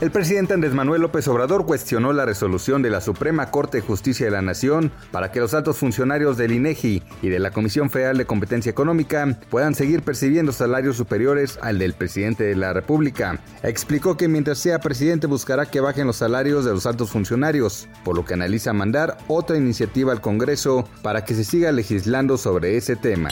El presidente Andrés Manuel López Obrador cuestionó la resolución de la Suprema Corte de Justicia de la Nación para que los altos funcionarios del INEGI y de la Comisión Federal de Competencia Económica puedan seguir percibiendo salarios superiores al del presidente de la República. Explicó que mientras sea presidente buscará que bajen los salarios de los altos funcionarios, por lo que analiza mandar otra iniciativa al Congreso para que se siga legislando sobre ese tema.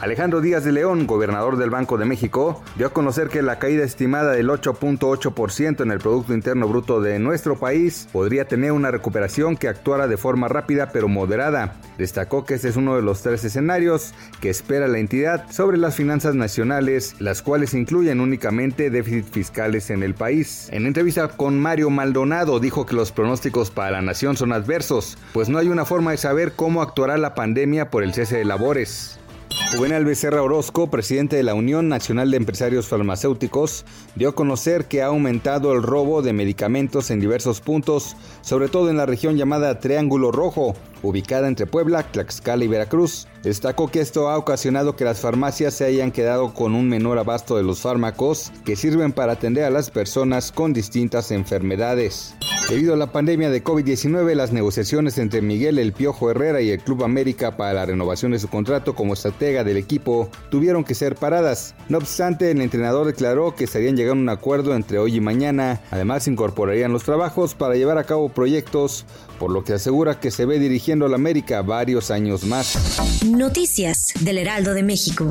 Alejandro Díaz de León, gobernador del Banco de México, dio a conocer que la caída estimada del 8.8% en el Producto Interno Bruto de nuestro país podría tener una recuperación que actuara de forma rápida pero moderada. Destacó que este es uno de los tres escenarios que espera la entidad sobre las finanzas nacionales, las cuales incluyen únicamente déficit fiscales en el país. En entrevista con Mario Maldonado dijo que los pronósticos para la nación son adversos, pues no hay una forma de saber cómo actuará la pandemia por el cese de labores. Juvenal Becerra Orozco, presidente de la Unión Nacional de Empresarios Farmacéuticos, dio a conocer que ha aumentado el robo de medicamentos en diversos puntos, sobre todo en la región llamada Triángulo Rojo, ubicada entre Puebla, Tlaxcala y Veracruz. Destacó que esto ha ocasionado que las farmacias se hayan quedado con un menor abasto de los fármacos que sirven para atender a las personas con distintas enfermedades. Debido a la pandemia de COVID-19, las negociaciones entre Miguel El Piojo Herrera y el Club América para la renovación de su contrato como estratega del equipo tuvieron que ser paradas. No obstante, el entrenador declaró que estarían llegando a un acuerdo entre hoy y mañana. Además, incorporarían los trabajos para llevar a cabo proyectos, por lo que asegura que se ve dirigiendo al América varios años más. Noticias del Heraldo de México.